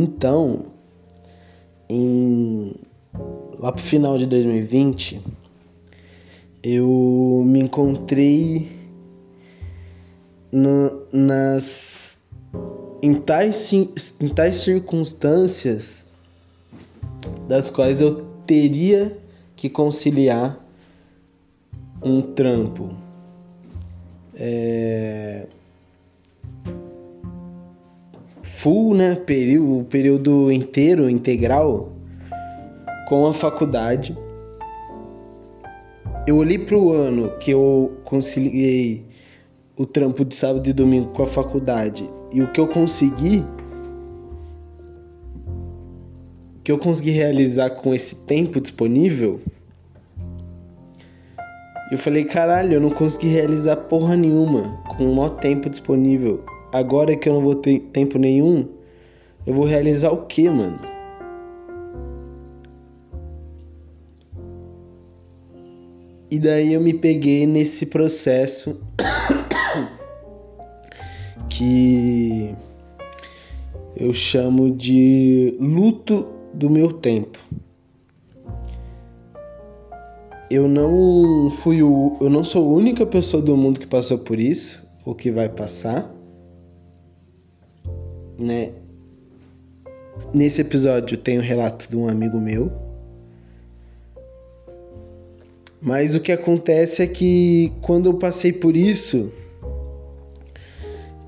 Então, em lá pro final de 2020, eu me encontrei no, nas em tais, em tais circunstâncias das quais eu teria que conciliar um trampo. É, full, né, período, período inteiro, integral com a faculdade. Eu olhei para o ano que eu conciliei o trampo de sábado e domingo com a faculdade e o que eu consegui que eu consegui realizar com esse tempo disponível, eu falei, caralho, eu não consegui realizar porra nenhuma com o maior tempo disponível. Agora que eu não vou ter tempo nenhum, eu vou realizar o que, mano? E daí eu me peguei nesse processo que eu chamo de luto do meu tempo. Eu não fui o, eu não sou a única pessoa do mundo que passou por isso, ou que vai passar, né? Nesse episódio tem o relato de um amigo meu mas o que acontece é que quando eu passei por isso,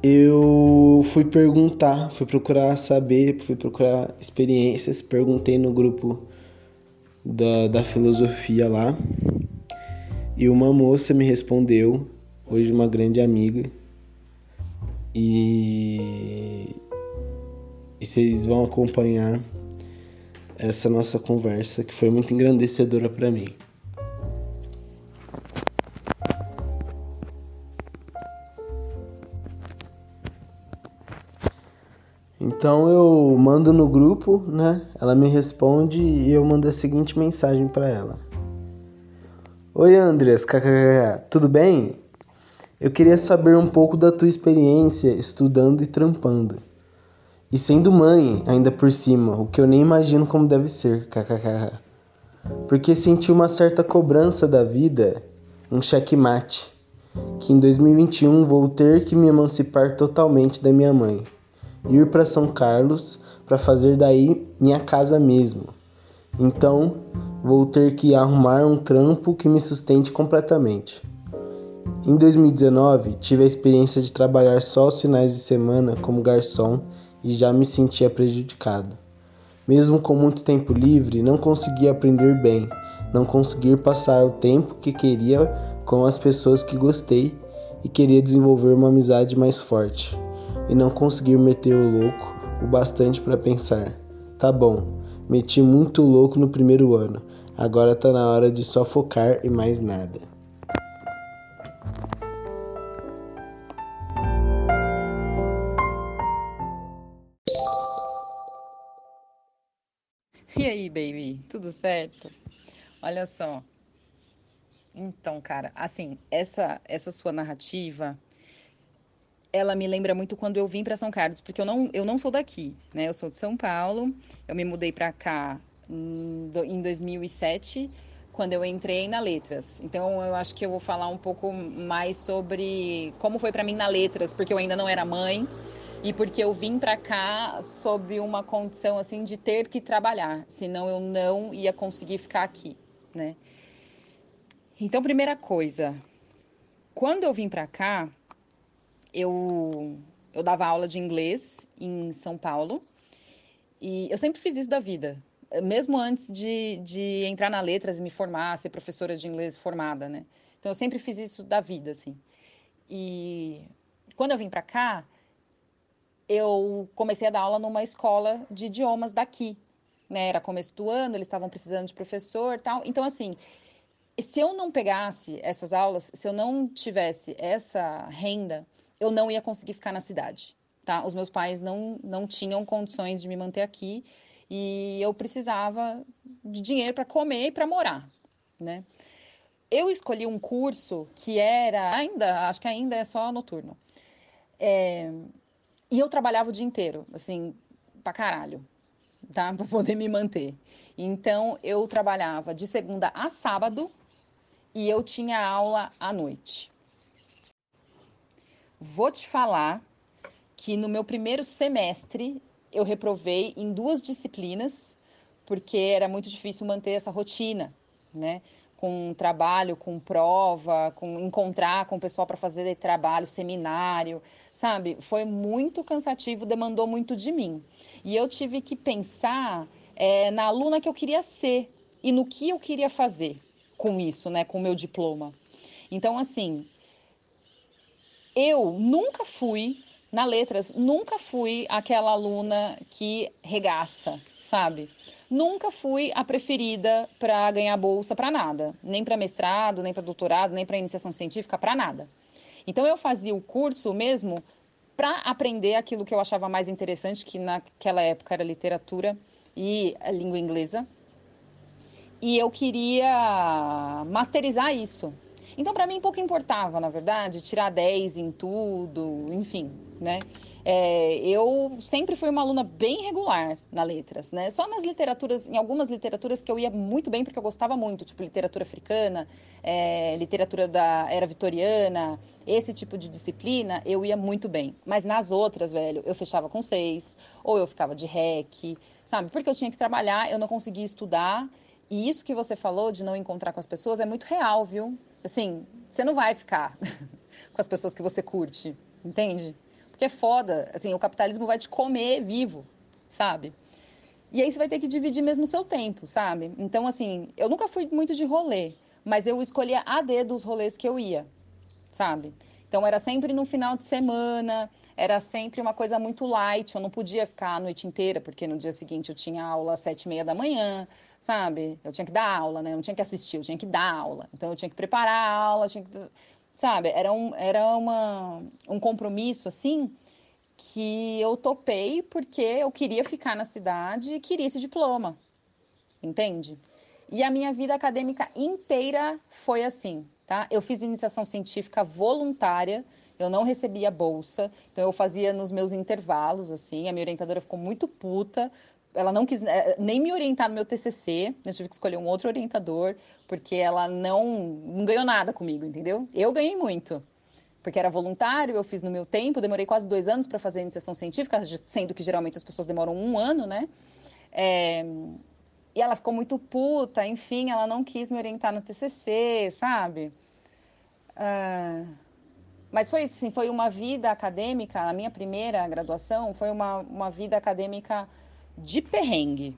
eu fui perguntar, fui procurar saber, fui procurar experiências, perguntei no grupo da, da filosofia lá. E uma moça me respondeu, hoje uma grande amiga. E, e vocês vão acompanhar essa nossa conversa que foi muito engrandecedora para mim. Então eu mando no grupo, né? Ela me responde e eu mando a seguinte mensagem para ela: Oi Andreas, kkk, tudo bem? Eu queria saber um pouco da tua experiência estudando e trampando. E sendo mãe, ainda por cima, o que eu nem imagino como deve ser, kkk. Porque senti uma certa cobrança da vida, um checkmate, que em 2021 vou ter que me emancipar totalmente da minha mãe ir para São Carlos para fazer daí minha casa mesmo. Então, vou ter que arrumar um trampo que me sustente completamente. Em 2019, tive a experiência de trabalhar só os finais de semana como garçom e já me sentia prejudicado. Mesmo com muito tempo livre, não conseguia aprender bem, não conseguir passar o tempo que queria com as pessoas que gostei e queria desenvolver uma amizade mais forte e não conseguir meter o louco o bastante para pensar: tá bom, meti muito louco no primeiro ano, agora tá na hora de só focar e mais nada. Tudo certo? Olha só. Então, cara, assim, essa essa sua narrativa ela me lembra muito quando eu vim para São Carlos, porque eu não, eu não sou daqui, né? Eu sou de São Paulo. Eu me mudei para cá em 2007, quando eu entrei na Letras. Então eu acho que eu vou falar um pouco mais sobre como foi para mim na Letras, porque eu ainda não era mãe e porque eu vim para cá sob uma condição assim de ter que trabalhar, senão eu não ia conseguir ficar aqui, né? Então, primeira coisa, quando eu vim para cá, eu, eu dava aula de inglês em São Paulo e eu sempre fiz isso da vida, mesmo antes de, de entrar na letras e me formar, ser professora de inglês formada, né? Então eu sempre fiz isso da vida, assim. E quando eu vim para cá, eu comecei a dar aula numa escola de idiomas daqui, né? Era começo do ano, eles estavam precisando de professor, tal. Então assim, se eu não pegasse essas aulas, se eu não tivesse essa renda, eu não ia conseguir ficar na cidade, tá? Os meus pais não, não tinham condições de me manter aqui e eu precisava de dinheiro para comer e para morar, né? Eu escolhi um curso que era ainda, acho que ainda é só noturno. É, e eu trabalhava o dia inteiro, assim, pra caralho, tá? Pra poder me manter. Então, eu trabalhava de segunda a sábado e eu tinha aula à noite. Vou te falar que no meu primeiro semestre eu reprovei em duas disciplinas, porque era muito difícil manter essa rotina, né? Com trabalho, com prova, com encontrar com o pessoal para fazer trabalho, seminário, sabe? Foi muito cansativo, demandou muito de mim. E eu tive que pensar é, na aluna que eu queria ser e no que eu queria fazer com isso, né? Com o meu diploma. Então, assim, eu nunca fui na letras, nunca fui aquela aluna que regaça, sabe? Nunca fui a preferida para ganhar bolsa para nada, nem para mestrado, nem para doutorado, nem para iniciação científica, para nada. Então eu fazia o curso mesmo para aprender aquilo que eu achava mais interessante, que naquela época era literatura e a língua inglesa. E eu queria masterizar isso, então, para mim, pouco importava, na verdade, tirar 10 em tudo, enfim, né? É, eu sempre fui uma aluna bem regular na letras, né? Só nas literaturas, em algumas literaturas que eu ia muito bem porque eu gostava muito, tipo literatura africana, é, literatura da era vitoriana, esse tipo de disciplina, eu ia muito bem. Mas nas outras, velho, eu fechava com seis, ou eu ficava de rec, sabe? Porque eu tinha que trabalhar, eu não conseguia estudar. E isso que você falou de não encontrar com as pessoas é muito real, viu? Assim, você não vai ficar com as pessoas que você curte, entende? Porque é foda, assim, o capitalismo vai te comer vivo, sabe? E aí você vai ter que dividir mesmo o seu tempo, sabe? Então, assim, eu nunca fui muito de rolê, mas eu escolhia a dedo os rolês que eu ia, sabe? Então era sempre no final de semana, era sempre uma coisa muito light. Eu não podia ficar a noite inteira, porque no dia seguinte eu tinha aula às sete e meia da manhã, sabe? Eu tinha que dar aula, né? Eu não tinha que assistir, eu tinha que dar aula. Então eu tinha que preparar a aula, tinha que... sabe? Era um, era uma, um compromisso assim que eu topei porque eu queria ficar na cidade e queria esse diploma, entende? E a minha vida acadêmica inteira foi assim, tá? Eu fiz iniciação científica voluntária, eu não recebia bolsa, então eu fazia nos meus intervalos, assim. A minha orientadora ficou muito puta. Ela não quis eh, nem me orientar no meu TCC, eu tive que escolher um outro orientador, porque ela não, não ganhou nada comigo, entendeu? Eu ganhei muito, porque era voluntário, eu fiz no meu tempo, demorei quase dois anos para fazer a iniciação científica, sendo que geralmente as pessoas demoram um ano, né? É, e ela ficou muito puta, enfim, ela não quis me orientar no TCC, sabe? Uh, mas foi assim, foi uma vida acadêmica, a minha primeira graduação foi uma, uma vida acadêmica de perrengue.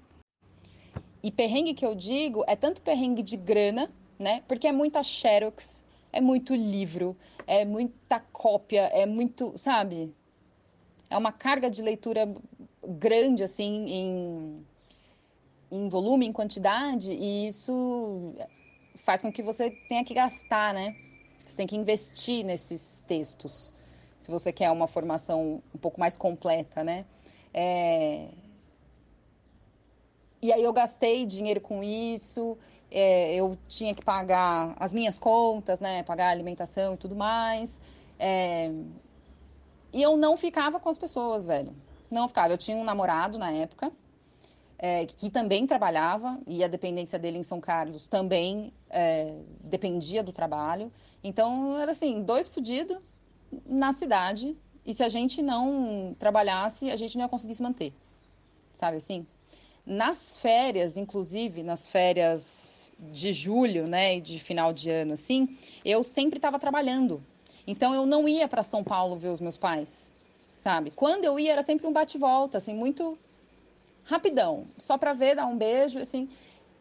E perrengue que eu digo é tanto perrengue de grana, né? Porque é muita xerox, é muito livro, é muita cópia, é muito, sabe? É uma carga de leitura grande, assim, em em volume, em quantidade, e isso faz com que você tenha que gastar, né? Você tem que investir nesses textos, se você quer uma formação um pouco mais completa, né? É... E aí eu gastei dinheiro com isso, é, eu tinha que pagar as minhas contas, né? Pagar a alimentação e tudo mais. É... E eu não ficava com as pessoas, velho. Não ficava. Eu tinha um namorado na época, é, que também trabalhava, e a dependência dele em São Carlos também é, dependia do trabalho. Então, era assim, dois fudidos na cidade, e se a gente não trabalhasse, a gente não ia conseguir se manter. Sabe assim? Nas férias, inclusive, nas férias de julho, né, e de final de ano, assim, eu sempre estava trabalhando. Então, eu não ia para São Paulo ver os meus pais, sabe? Quando eu ia, era sempre um bate-volta, assim, muito rapidão, só para ver, dar um beijo, assim.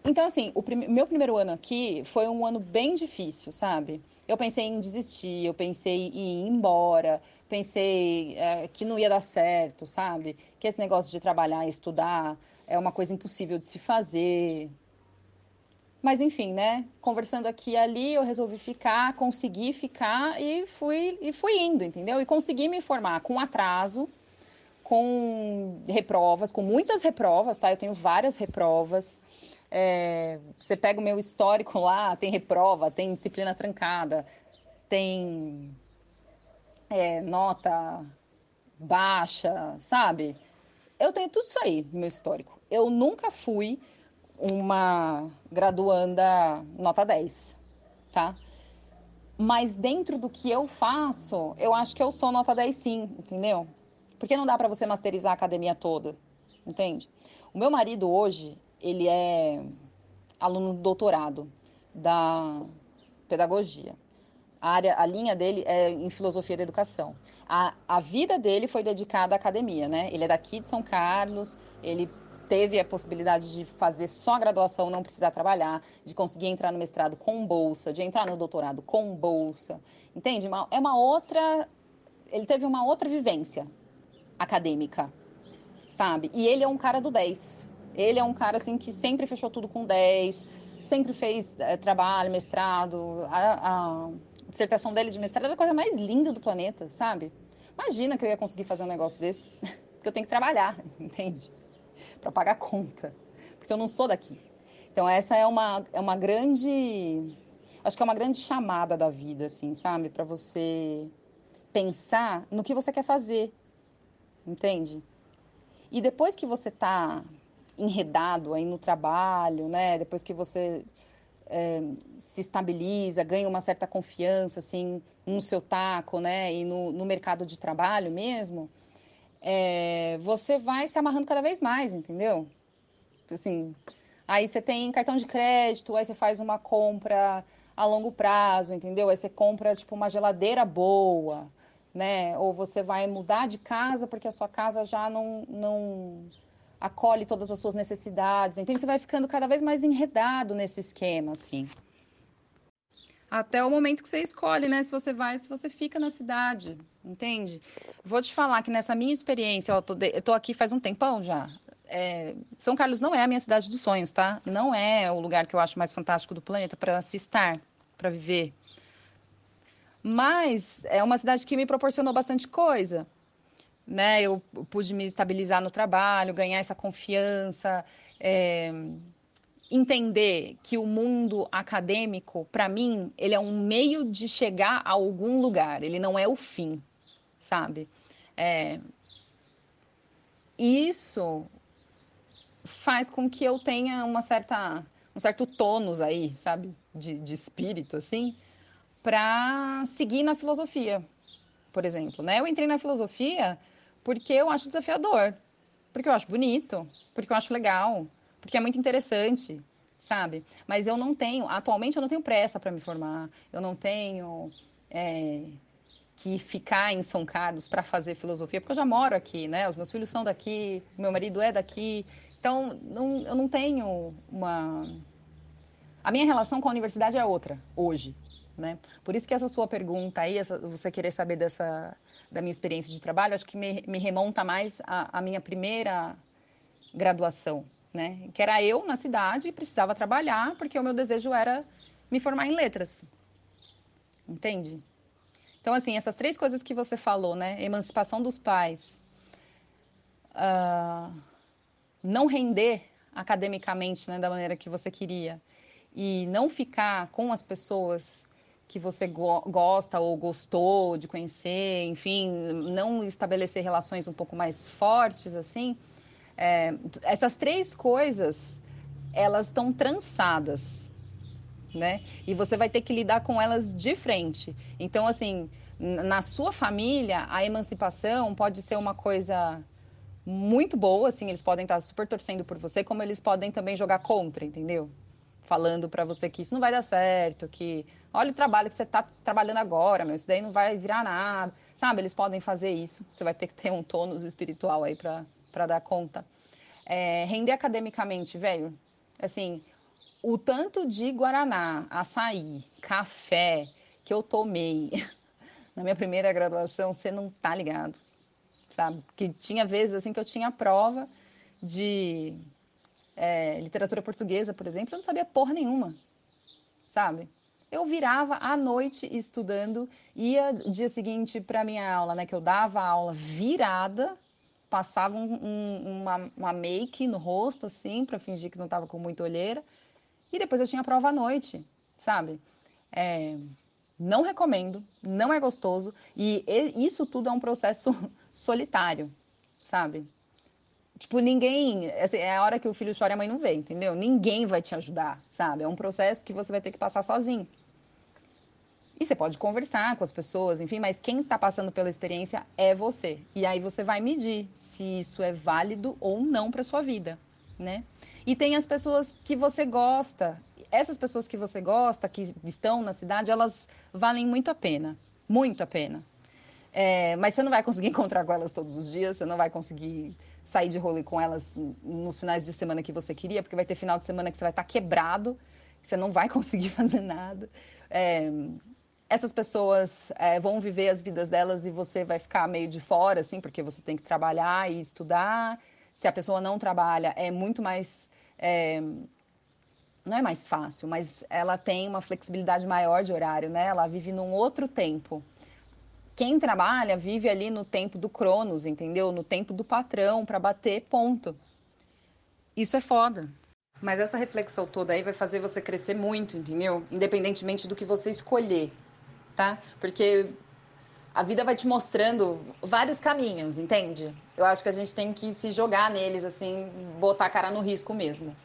Então, assim, o prim meu primeiro ano aqui foi um ano bem difícil, sabe? Eu pensei em desistir, eu pensei em ir embora, pensei é, que não ia dar certo, sabe? Que esse negócio de trabalhar e estudar é uma coisa impossível de se fazer. Mas enfim, né? Conversando aqui e ali, eu resolvi ficar, consegui ficar e fui, e fui indo, entendeu? E consegui me formar com atraso, com reprovas, com muitas reprovas, tá? Eu tenho várias reprovas. É, você pega o meu histórico lá, tem reprova, tem disciplina trancada, tem é, nota baixa, sabe? eu tenho tudo isso aí no meu histórico. Eu nunca fui uma graduanda nota 10, tá? Mas dentro do que eu faço, eu acho que eu sou nota 10 sim, entendeu? Porque não dá para você masterizar a academia toda, entende? O meu marido hoje, ele é aluno do doutorado da pedagogia. A, área, a linha dele é em filosofia da educação. A, a vida dele foi dedicada à academia, né? Ele é daqui de São Carlos, ele teve a possibilidade de fazer só a graduação, não precisar trabalhar, de conseguir entrar no mestrado com bolsa, de entrar no doutorado com bolsa, entende? É uma outra. Ele teve uma outra vivência acadêmica, sabe? E ele é um cara do 10. Ele é um cara assim que sempre fechou tudo com 10, sempre fez é, trabalho, mestrado. A, a, dissertação dele de mestrado era a coisa mais linda do planeta, sabe? Imagina que eu ia conseguir fazer um negócio desse, porque eu tenho que trabalhar, entende? Para pagar conta, porque eu não sou daqui. Então essa é uma é uma grande acho que é uma grande chamada da vida assim, sabe, para você pensar no que você quer fazer. Entende? E depois que você tá enredado aí no trabalho, né? Depois que você é, se estabiliza, ganha uma certa confiança assim no seu taco, né, e no, no mercado de trabalho mesmo, é, você vai se amarrando cada vez mais, entendeu? Assim, aí você tem cartão de crédito, aí você faz uma compra a longo prazo, entendeu? Aí você compra tipo uma geladeira boa, né? Ou você vai mudar de casa porque a sua casa já não, não acolhe todas as suas necessidades. Então você vai ficando cada vez mais enredado nesse esquema, assim. Até o momento que você escolhe, né? Se você vai, se você fica na cidade, entende? Vou te falar que nessa minha experiência, ó, tô de... eu tô aqui faz um tempão já. É... São Carlos não é a minha cidade dos sonhos, tá? Não é o lugar que eu acho mais fantástico do planeta para se estar, para viver. Mas é uma cidade que me proporcionou bastante coisa né? Eu pude me estabilizar no trabalho, ganhar essa confiança, é, entender que o mundo acadêmico, para mim, ele é um meio de chegar a algum lugar. Ele não é o fim, sabe? É, isso faz com que eu tenha uma certa um certo tônus aí, sabe, de, de espírito assim, para seguir na filosofia, por exemplo, né? Eu entrei na filosofia porque eu acho desafiador, porque eu acho bonito, porque eu acho legal, porque é muito interessante, sabe? Mas eu não tenho, atualmente eu não tenho pressa para me formar, eu não tenho é, que ficar em São Carlos para fazer filosofia, porque eu já moro aqui, né? Os meus filhos são daqui, meu marido é daqui, então não, eu não tenho uma. A minha relação com a universidade é outra hoje, né? Por isso que essa sua pergunta aí, essa, você querer saber dessa da minha experiência de trabalho, acho que me, me remonta mais à, à minha primeira graduação, né? Que era eu na cidade e precisava trabalhar, porque o meu desejo era me formar em letras. Entende? Então, assim, essas três coisas que você falou, né? Emancipação dos pais, uh, não render academicamente né, da maneira que você queria e não ficar com as pessoas que você go gosta ou gostou de conhecer, enfim, não estabelecer relações um pouco mais fortes, assim, é, essas três coisas, elas estão trançadas, né? E você vai ter que lidar com elas de frente. Então, assim, na sua família, a emancipação pode ser uma coisa muito boa, assim, eles podem estar super torcendo por você, como eles podem também jogar contra, entendeu? falando para você que isso não vai dar certo, que olha o trabalho que você está trabalhando agora, meu, isso daí não vai virar nada. Sabe, eles podem fazer isso. Você vai ter que ter um tônus espiritual aí para dar conta. É, render academicamente, velho, assim, o tanto de guaraná, açaí, café que eu tomei na minha primeira graduação, você não tá ligado, sabe? Que tinha vezes assim que eu tinha prova de é, literatura portuguesa, por exemplo, eu não sabia porra nenhuma, sabe? Eu virava à noite estudando, ia dia seguinte para minha aula, né? Que eu dava aula virada, passava um, um, uma, uma make no rosto, assim, para fingir que não estava com muita olheira, e depois eu tinha prova à noite, sabe? É, não recomendo, não é gostoso, e isso tudo é um processo solitário, sabe? Tipo, ninguém. Assim, é a hora que o filho chora e a mãe não vê, entendeu? Ninguém vai te ajudar, sabe? É um processo que você vai ter que passar sozinho. E você pode conversar com as pessoas, enfim, mas quem está passando pela experiência é você. E aí você vai medir se isso é válido ou não para sua vida, né? E tem as pessoas que você gosta. Essas pessoas que você gosta, que estão na cidade, elas valem muito a pena. Muito a pena. É, mas você não vai conseguir encontrar com elas todos os dias, você não vai conseguir sair de rolê com elas nos finais de semana que você queria, porque vai ter final de semana que você vai estar tá quebrado, você não vai conseguir fazer nada. É, essas pessoas é, vão viver as vidas delas e você vai ficar meio de fora, assim, porque você tem que trabalhar e estudar. Se a pessoa não trabalha, é muito mais. É, não é mais fácil, mas ela tem uma flexibilidade maior de horário, né? Ela vive num outro tempo quem trabalha vive ali no tempo do Cronos, entendeu? No tempo do patrão para bater ponto. Isso é foda. Mas essa reflexão toda aí vai fazer você crescer muito, entendeu? Independentemente do que você escolher, tá? Porque a vida vai te mostrando vários caminhos, entende? Eu acho que a gente tem que se jogar neles, assim, botar a cara no risco mesmo.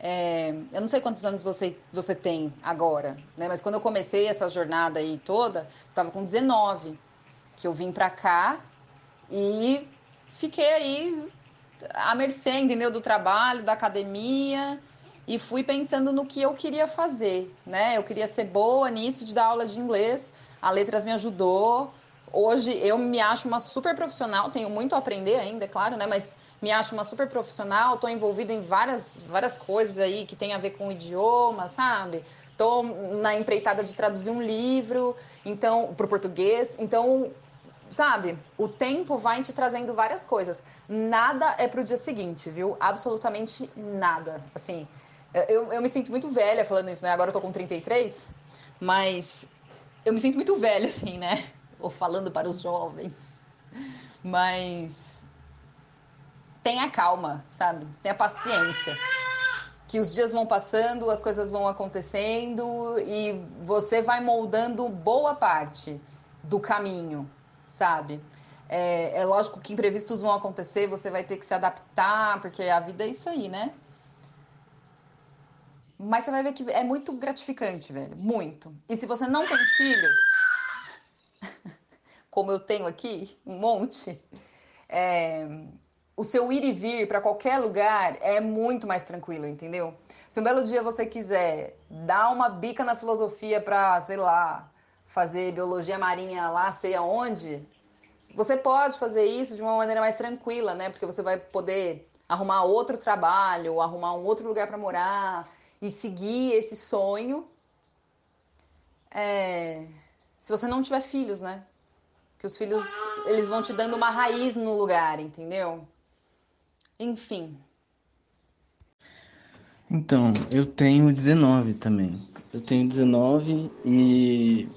É, eu não sei quantos anos você, você tem agora, né? Mas quando eu comecei essa jornada aí toda, eu tava com 19, que eu vim pra cá e fiquei aí à mercê, entendeu? Do trabalho, da academia e fui pensando no que eu queria fazer, né? Eu queria ser boa nisso, de dar aula de inglês. A Letras me ajudou. Hoje eu me acho uma super profissional, tenho muito a aprender ainda, é claro, né? Mas me acho uma super profissional, estou envolvida em várias, várias coisas aí que tem a ver com o idioma, sabe? Estou na empreitada de traduzir um livro, então, para o português. Então, sabe, o tempo vai te trazendo várias coisas. Nada é para o dia seguinte, viu? Absolutamente nada. Assim, eu, eu me sinto muito velha falando isso, né? Agora eu tô com 33, mas eu me sinto muito velha, assim, né? Ou falando para os jovens. Mas tenha calma, sabe? Tenha paciência. Que os dias vão passando, as coisas vão acontecendo e você vai moldando boa parte do caminho, sabe? É, é lógico que imprevistos vão acontecer, você vai ter que se adaptar, porque a vida é isso aí, né? Mas você vai ver que é muito gratificante, velho. Muito. E se você não tem filhos, como eu tenho aqui, um monte, é, o seu ir e vir para qualquer lugar é muito mais tranquilo, entendeu? Se um belo dia você quiser dar uma bica na filosofia para, sei lá, fazer biologia marinha lá, sei aonde, você pode fazer isso de uma maneira mais tranquila, né? Porque você vai poder arrumar outro trabalho, arrumar um outro lugar para morar e seguir esse sonho. É... Se você não tiver filhos, né? Que os filhos, eles vão te dando uma raiz no lugar, entendeu? Enfim. Então, eu tenho 19 também. Eu tenho 19 e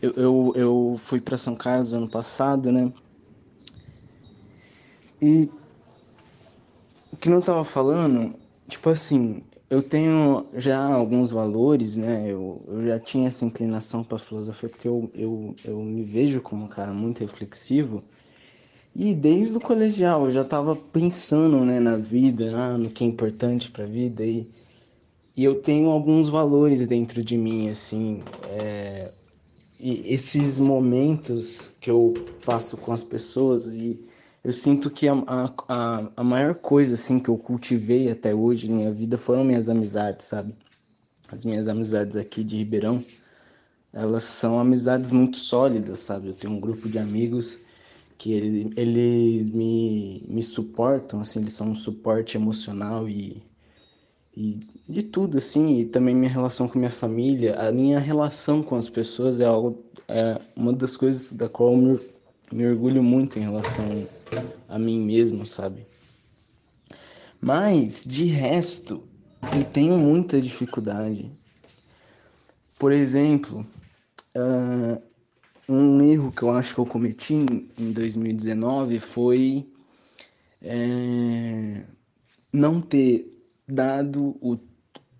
eu, eu, eu fui para São Carlos ano passado, né? E o que não tava falando, tipo assim, eu tenho já alguns valores, né? Eu, eu já tinha essa inclinação para filosofia porque eu, eu, eu me vejo como um cara muito reflexivo. E desde o colegial eu já estava pensando né, na vida, ah, no que é importante para a vida. E, e eu tenho alguns valores dentro de mim, assim. É, e esses momentos que eu passo com as pessoas e eu sinto que a, a, a maior coisa assim que eu cultivei até hoje na minha vida foram minhas amizades, sabe? As minhas amizades aqui de Ribeirão, elas são amizades muito sólidas, sabe? Eu tenho um grupo de amigos que ele, eles me, me suportam, assim, eles são um suporte emocional e, e de tudo, assim, e também minha relação com minha família, a minha relação com as pessoas é algo, é uma das coisas da qual eu me, me orgulho muito em relação a mim mesmo, sabe? Mas, de resto, eu tenho muita dificuldade. Por exemplo, uh, um erro que eu acho que eu cometi em 2019 foi é, não ter dado o,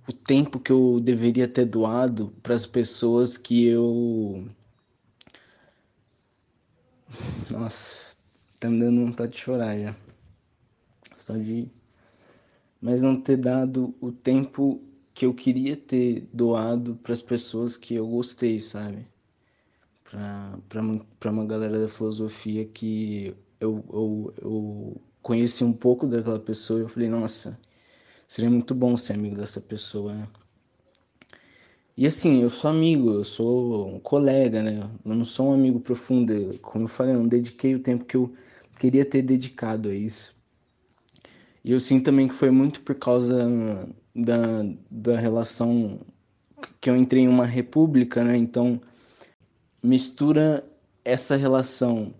o tempo que eu deveria ter doado para as pessoas que eu. Nossa, tá me dando vontade de chorar já. só de mas não ter dado o tempo que eu queria ter doado para as pessoas que eu gostei, sabe? Para uma galera da filosofia que eu, eu, eu conheci um pouco daquela pessoa e eu falei, nossa, seria muito bom ser amigo dessa pessoa, né? E assim, eu sou amigo, eu sou um colega, né? Eu não sou um amigo profundo. Como eu falei, eu não dediquei o tempo que eu queria ter dedicado a isso. E eu sinto também que foi muito por causa da, da relação que eu entrei em uma república, né? Então, mistura essa relação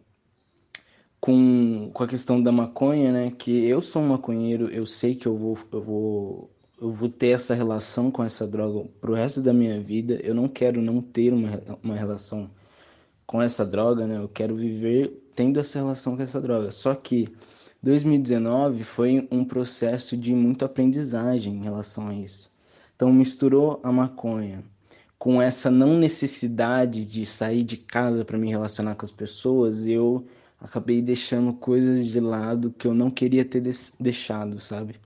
com, com a questão da maconha, né? Que eu sou um maconheiro, eu sei que eu vou, eu vou, eu vou ter essa relação com essa droga pro resto da minha vida. Eu não quero não ter uma, uma relação com essa droga, né? Eu quero viver tendo essa relação com essa droga. Só que 2019 foi um processo de muita aprendizagem em relação a isso. Então misturou a maconha com essa não necessidade de sair de casa para me relacionar com as pessoas, eu acabei deixando coisas de lado que eu não queria ter deixado, sabe?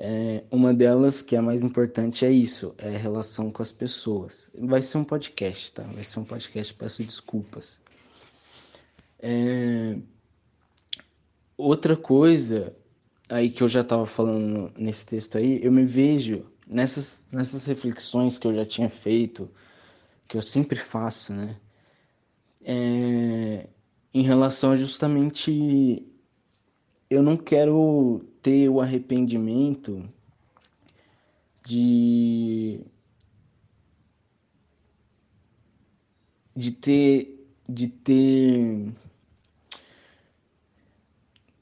É, uma delas, que é a mais importante, é isso, é a relação com as pessoas. Vai ser um podcast, tá? Vai ser um podcast, peço desculpas. É... Outra coisa aí que eu já estava falando nesse texto aí, eu me vejo nessas, nessas reflexões que eu já tinha feito, que eu sempre faço, né? É, em relação a justamente eu não quero ter o arrependimento de de ter de ter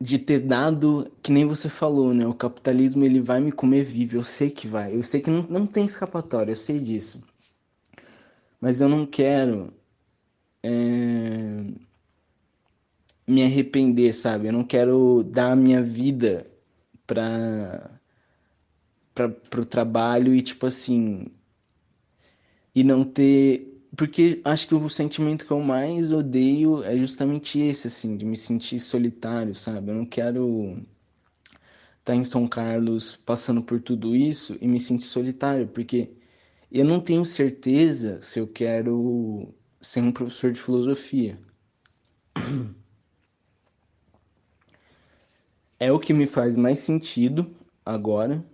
de ter dado, que nem você falou, né? O capitalismo ele vai me comer vivo, eu sei que vai. Eu sei que não, não tem escapatória, eu sei disso. Mas eu não quero é, me arrepender, sabe? Eu não quero dar a minha vida para para o trabalho e tipo assim e não ter porque acho que o sentimento que eu mais odeio é justamente esse assim de me sentir solitário sabe eu não quero estar tá em São Carlos passando por tudo isso e me sentir solitário porque eu não tenho certeza se eu quero ser um professor de filosofia é o que me faz mais sentido agora,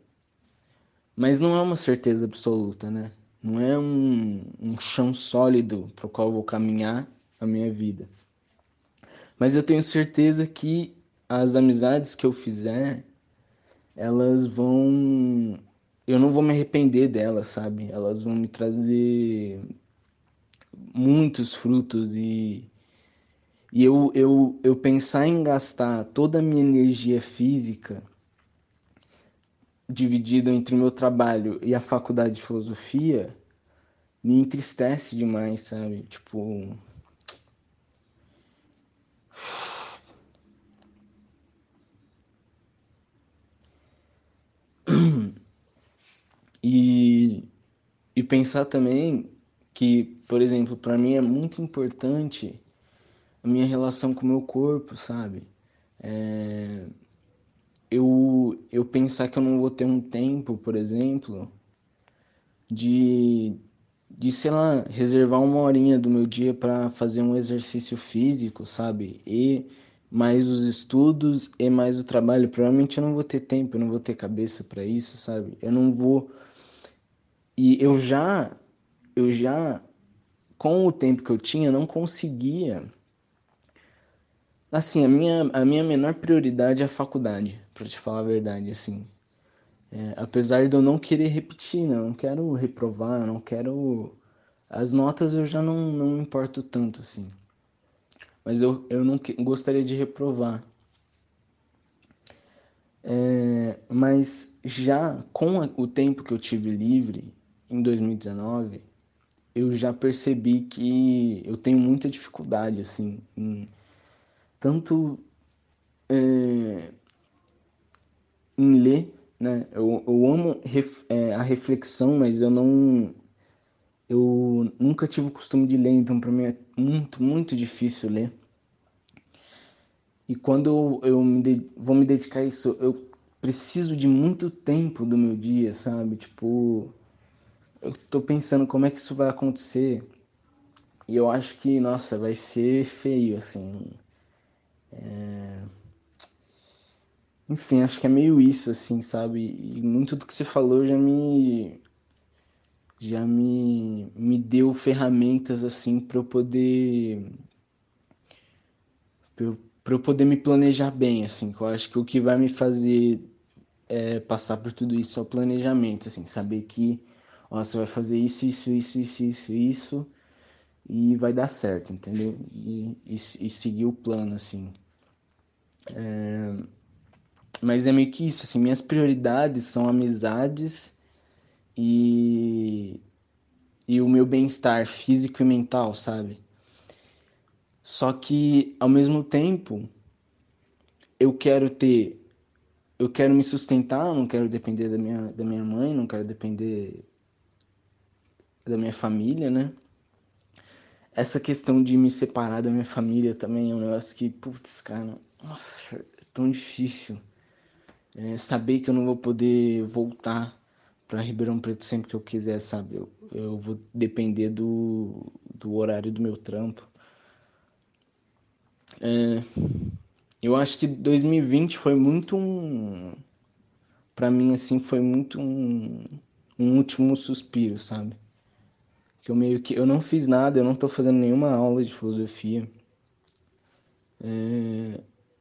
mas não é uma certeza absoluta, né? Não é um, um chão sólido para o qual vou caminhar a minha vida. Mas eu tenho certeza que as amizades que eu fizer, elas vão. Eu não vou me arrepender delas, sabe? Elas vão me trazer muitos frutos e e eu, eu, eu pensar em gastar toda a minha energia física dividida entre o meu trabalho e a faculdade de filosofia me entristece demais, sabe? Tipo. E, e pensar também que, por exemplo, para mim é muito importante a minha relação com o meu corpo, sabe? É... Eu, eu pensar que eu não vou ter um tempo, por exemplo, de, de sei lá, reservar uma horinha do meu dia para fazer um exercício físico, sabe? E mais os estudos e mais o trabalho. Provavelmente eu não vou ter tempo, eu não vou ter cabeça para isso, sabe? Eu não vou. E eu já, eu já, com o tempo que eu tinha, não conseguia Assim, a minha, a minha menor prioridade é a faculdade, para te falar a verdade, assim. É, apesar de eu não querer repetir, né? Eu não quero reprovar, eu não quero... As notas eu já não, não me importo tanto, assim. Mas eu, eu não que, gostaria de reprovar. É, mas já com o tempo que eu tive livre, em 2019, eu já percebi que eu tenho muita dificuldade, assim, em tanto é, em ler, né? Eu, eu amo ref, é, a reflexão, mas eu não eu nunca tive o costume de ler, então para mim é muito, muito difícil ler. e quando eu de... vou me dedicar a isso, eu preciso de muito tempo do meu dia, sabe? Tipo, eu tô pensando como é que isso vai acontecer. E eu acho que, nossa, vai ser feio, assim. É... Enfim, acho que é meio isso, assim, sabe? E muito do que você falou já me. já me, me deu ferramentas, assim, para eu poder. Pra eu, eu poder me planejar bem, assim. Que eu acho que o que vai me fazer é, passar por tudo isso é o planejamento, assim, saber que ó, você vai fazer isso, isso, isso, isso, isso, isso, e vai dar certo, entendeu? E, e, e seguir o plano, assim. É... Mas é meio que isso, assim, minhas prioridades são amizades e, e o meu bem-estar físico e mental, sabe? Só que, ao mesmo tempo, eu quero ter eu quero me sustentar, não quero depender da minha, da minha mãe, não quero depender da minha família, né? Essa questão de me separar da minha família também é um negócio que, putz, cara, nossa, é tão difícil. É, saber que eu não vou poder voltar para Ribeirão Preto sempre que eu quiser, sabe? Eu, eu vou depender do, do horário do meu trampo. É, eu acho que 2020 foi muito um. Pra mim, assim, foi muito um, um último suspiro, sabe? Que eu meio que. Eu não fiz nada, eu não tô fazendo nenhuma aula de filosofia. É,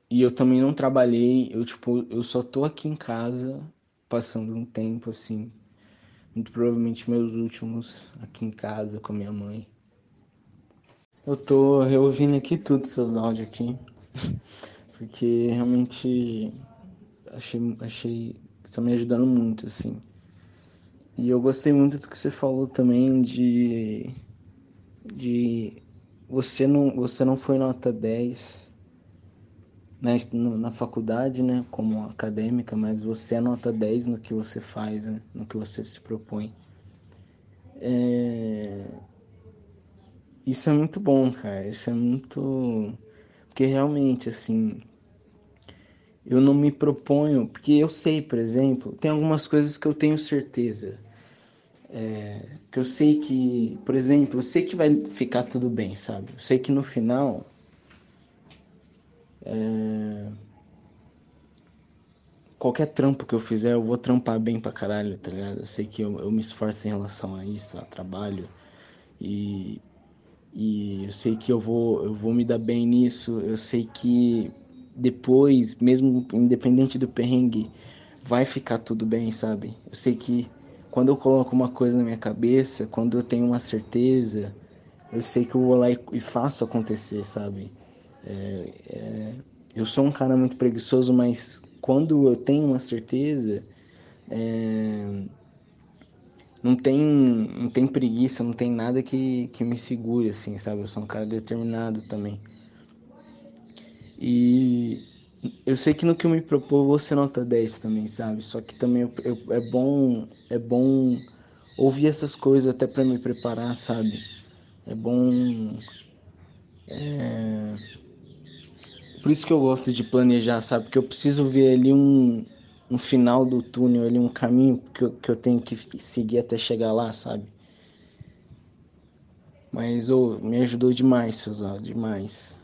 e eu também não trabalhei, eu, tipo, eu só tô aqui em casa, passando um tempo, assim. Muito provavelmente meus últimos aqui em casa com a minha mãe. Eu tô reouvindo aqui tudo, seus áudios aqui. porque realmente achei, achei está me ajudando muito, assim. E eu gostei muito do que você falou também de. de você não, você não foi nota 10 na, na faculdade, né, como acadêmica, mas você é nota 10 no que você faz, né, no que você se propõe. É... Isso é muito bom, cara. Isso é muito. Porque realmente, assim, eu não me proponho, porque eu sei, por exemplo, tem algumas coisas que eu tenho certeza. É, que eu sei que, por exemplo, eu sei que vai ficar tudo bem, sabe? Eu sei que no final. É, qualquer trampo que eu fizer, eu vou trampar bem pra caralho, tá ligado? Eu sei que eu, eu me esforço em relação a isso, a trabalho. E, e eu sei que eu vou, eu vou me dar bem nisso. Eu sei que depois, mesmo independente do perrengue, vai ficar tudo bem, sabe? Eu sei que quando eu coloco uma coisa na minha cabeça, quando eu tenho uma certeza, eu sei que eu vou lá e, e faço acontecer, sabe? É, é, eu sou um cara muito preguiçoso, mas quando eu tenho uma certeza, é, não tem, não tem preguiça, não tem nada que, que me segure, assim, sabe? Eu sou um cara determinado também. E eu sei que no que eu me propor você nota 10 também, sabe? Só que também eu, eu, é bom é bom ouvir essas coisas até para me preparar, sabe? É bom é... Por isso que eu gosto de planejar, sabe? Porque eu preciso ver ali um, um final do túnel, ali um caminho que eu, que eu tenho que seguir até chegar lá, sabe? Mas oh, me ajudou demais, seus demais.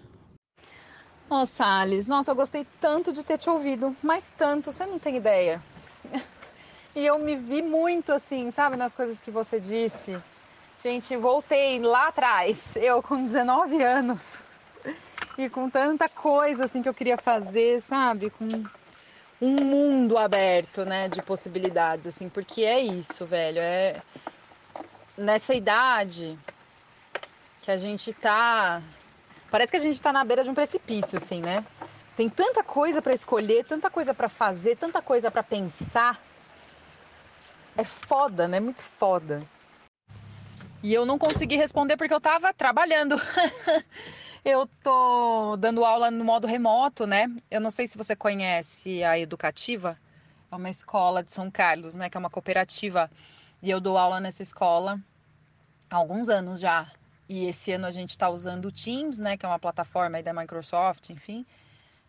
Ô, oh, Salles, nossa, eu gostei tanto de ter te ouvido, mas tanto, você não tem ideia. E eu me vi muito assim, sabe, nas coisas que você disse. Gente, voltei lá atrás, eu com 19 anos, e com tanta coisa assim que eu queria fazer, sabe? Com um mundo aberto, né, de possibilidades, assim, porque é isso, velho, é nessa idade que a gente tá Parece que a gente está na beira de um precipício, assim, né? Tem tanta coisa para escolher, tanta coisa para fazer, tanta coisa para pensar. É foda, né? Muito foda. E eu não consegui responder porque eu tava trabalhando. eu tô dando aula no modo remoto, né? Eu não sei se você conhece a Educativa. É uma escola de São Carlos, né? Que é uma cooperativa. E eu dou aula nessa escola há alguns anos já. E esse ano a gente está usando o Teams, né, que é uma plataforma da Microsoft, enfim.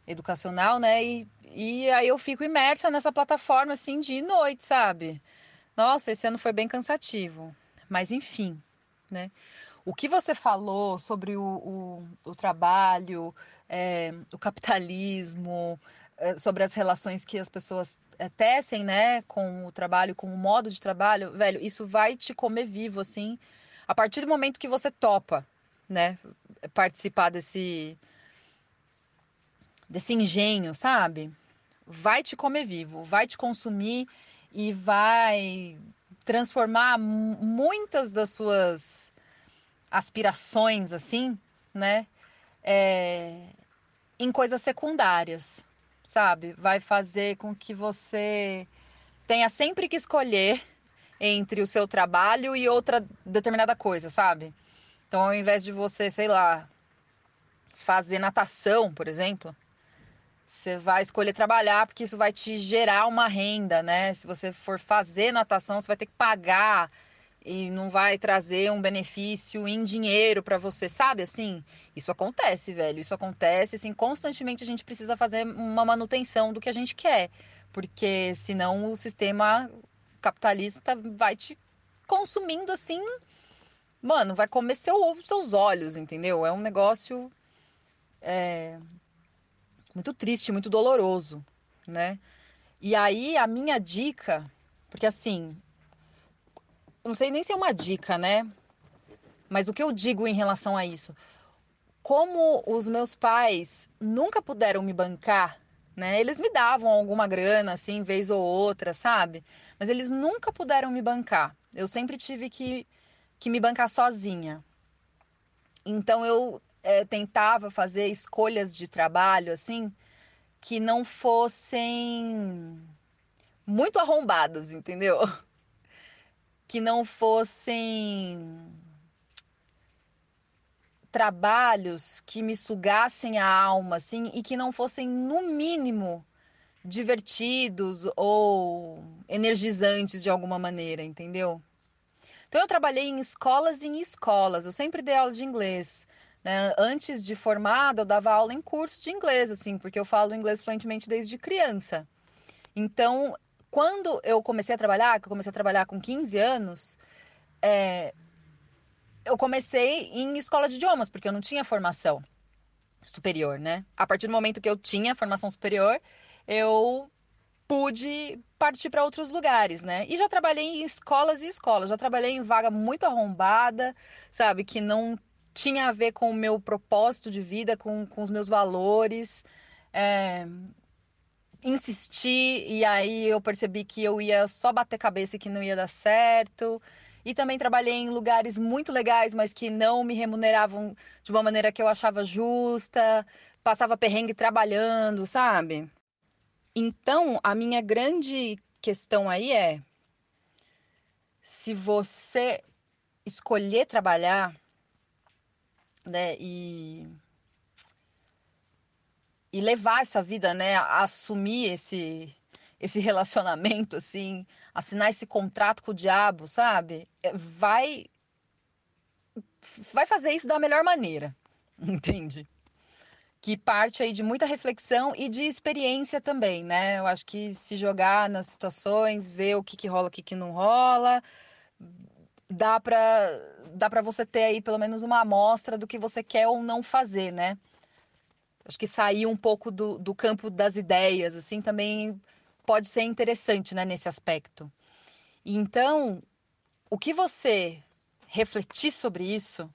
educacional, né? E, e aí eu fico imersa nessa plataforma assim de noite, sabe? Nossa, esse ano foi bem cansativo. Mas enfim, né? O que você falou sobre o, o, o trabalho, é, o capitalismo, é, sobre as relações que as pessoas é, tecem, né, com o trabalho, com o modo de trabalho, velho, isso vai te comer vivo, assim, a partir do momento que você topa, né, participar desse desse engenho, sabe? Vai te comer vivo, vai te consumir e vai transformar muitas das suas aspirações, assim, né? É, em coisas secundárias, sabe? Vai fazer com que você tenha sempre que escolher entre o seu trabalho e outra determinada coisa, sabe? Então, ao invés de você, sei lá, fazer natação, por exemplo, você vai escolher trabalhar porque isso vai te gerar uma renda, né? Se você for fazer natação, você vai ter que pagar e não vai trazer um benefício em dinheiro para você, sabe? Assim, isso acontece, velho. Isso acontece, assim, constantemente a gente precisa fazer uma manutenção do que a gente quer, porque senão o sistema capitalista vai te consumindo assim, mano, vai comer seu, seus olhos, entendeu? É um negócio é, muito triste, muito doloroso, né? E aí a minha dica, porque assim, não sei nem se é uma dica, né? Mas o que eu digo em relação a isso? Como os meus pais nunca puderam me bancar, né? Eles me davam alguma grana, assim, vez ou outra, sabe? Mas eles nunca puderam me bancar. Eu sempre tive que, que me bancar sozinha. Então eu é, tentava fazer escolhas de trabalho assim que não fossem muito arrombadas, entendeu? Que não fossem trabalhos que me sugassem a alma, assim, e que não fossem, no mínimo, divertidos ou energizantes de alguma maneira, entendeu? Então, eu trabalhei em escolas e em escolas. Eu sempre dei aula de inglês. Né? Antes de formada, eu dava aula em curso de inglês, assim, porque eu falo inglês fluentemente desde criança. Então, quando eu comecei a trabalhar, que eu comecei a trabalhar com 15 anos, é, eu comecei em escola de idiomas, porque eu não tinha formação superior, né? A partir do momento que eu tinha formação superior, eu pude partir para outros lugares, né? E já trabalhei em escolas e escolas, já trabalhei em vaga muito arrombada, sabe? Que não tinha a ver com o meu propósito de vida, com, com os meus valores. É, insisti e aí eu percebi que eu ia só bater cabeça e que não ia dar certo. E também trabalhei em lugares muito legais, mas que não me remuneravam de uma maneira que eu achava justa. Passava perrengue trabalhando, sabe? Então, a minha grande questão aí é: se você escolher trabalhar né? E e levar essa vida, né, assumir esse esse relacionamento assim, assinar esse contrato com o diabo, sabe? É, vai vai fazer isso da melhor maneira, entende? Que parte aí de muita reflexão e de experiência também, né? Eu acho que se jogar nas situações, ver o que, que rola, o que, que não rola, dá para dá para você ter aí pelo menos uma amostra do que você quer ou não fazer, né? Acho que sair um pouco do, do campo das ideias, assim, também pode ser interessante, né, nesse aspecto. Então, o que você refletir sobre isso,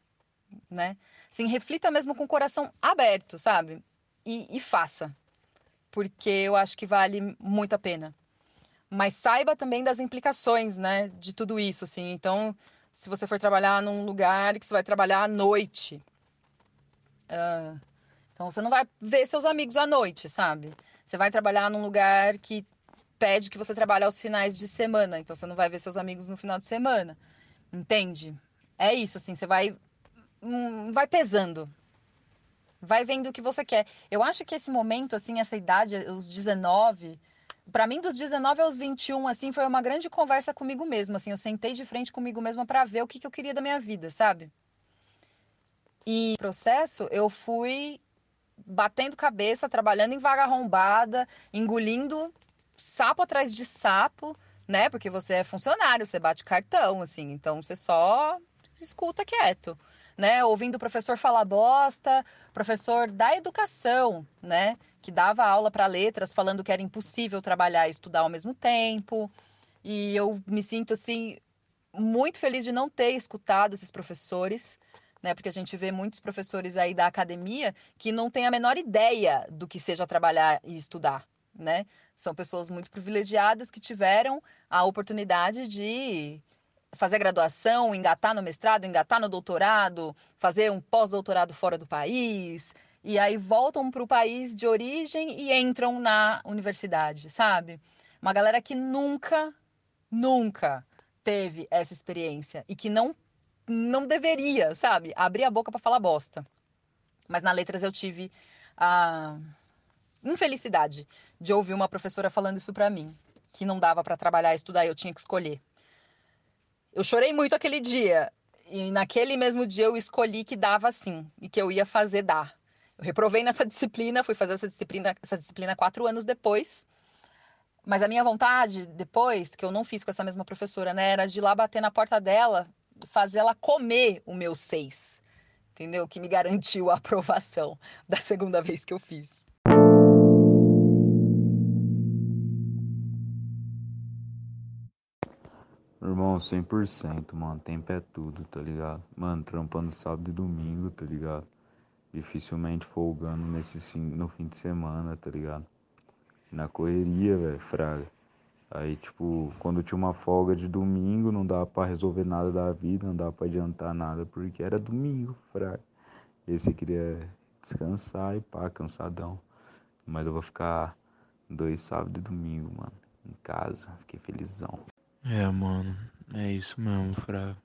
né? Assim, reflita mesmo com o coração aberto, sabe? E, e faça. Porque eu acho que vale muito a pena mas saiba também das implicações, né, de tudo isso, assim. Então, se você for trabalhar num lugar que você vai trabalhar à noite, uh, então você não vai ver seus amigos à noite, sabe? Você vai trabalhar num lugar que pede que você trabalhe aos finais de semana, então você não vai ver seus amigos no final de semana, entende? É isso, assim, você vai, hum, vai pesando, vai vendo o que você quer. Eu acho que esse momento, assim, essa idade, os 19 para mim, dos 19 aos 21, assim, foi uma grande conversa comigo mesma, assim, eu sentei de frente comigo mesma para ver o que, que eu queria da minha vida, sabe? E processo, eu fui batendo cabeça, trabalhando em vaga arrombada, engolindo sapo atrás de sapo, né? Porque você é funcionário, você bate cartão, assim, então você só escuta quieto, né? Ouvindo o professor falar bosta, professor da educação, né? Que dava aula para letras, falando que era impossível trabalhar e estudar ao mesmo tempo. E eu me sinto assim muito feliz de não ter escutado esses professores, né? Porque a gente vê muitos professores aí da academia que não têm a menor ideia do que seja trabalhar e estudar, né? São pessoas muito privilegiadas que tiveram a oportunidade de fazer graduação, engatar no mestrado, engatar no doutorado, fazer um pós-doutorado fora do país, e aí voltam para o país de origem e entram na universidade, sabe? Uma galera que nunca, nunca teve essa experiência e que não não deveria, sabe, abrir a boca para falar bosta. Mas na letras eu tive a infelicidade de ouvir uma professora falando isso para mim, que não dava para trabalhar e estudar, eu tinha que escolher. Eu chorei muito aquele dia. E naquele mesmo dia eu escolhi que dava sim e que eu ia fazer dar. Eu reprovei nessa disciplina, fui fazer essa disciplina, essa disciplina quatro anos depois. Mas a minha vontade, depois, que eu não fiz com essa mesma professora, né, era de ir lá bater na porta dela, fazer ela comer o meu seis. Entendeu? Que me garantiu a aprovação da segunda vez que eu fiz. Irmão, 100%, mano. Tempo é tudo, tá ligado? Mano, trampando sábado e domingo, tá ligado? Dificilmente folgando nesse no fim de semana, tá ligado? na correria, velho, fraga. Aí, tipo, quando tinha uma folga de domingo, não dava pra resolver nada da vida, não dava pra adiantar nada, porque era domingo, fraga. E aí você queria descansar e pá, cansadão. Mas eu vou ficar dois sábados e domingo, mano, em casa. Fiquei felizão. É, mano, é isso mesmo, fraga.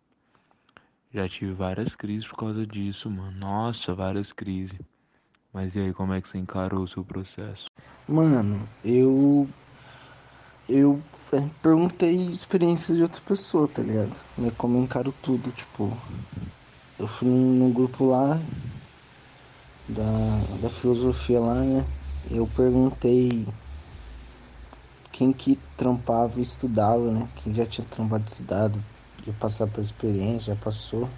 Já tive várias crises por causa disso, mano. Nossa, várias crises. Mas e aí, como é que você encarou o seu processo? Mano, eu. Eu é, perguntei experiências de outra pessoa, tá ligado? Né, como eu encaro tudo, tipo. Eu fui num grupo lá da, da filosofia lá, né? Eu perguntei quem que trampava e estudava, né? Quem já tinha trampado e estudado, ia passar por experiência, já passou.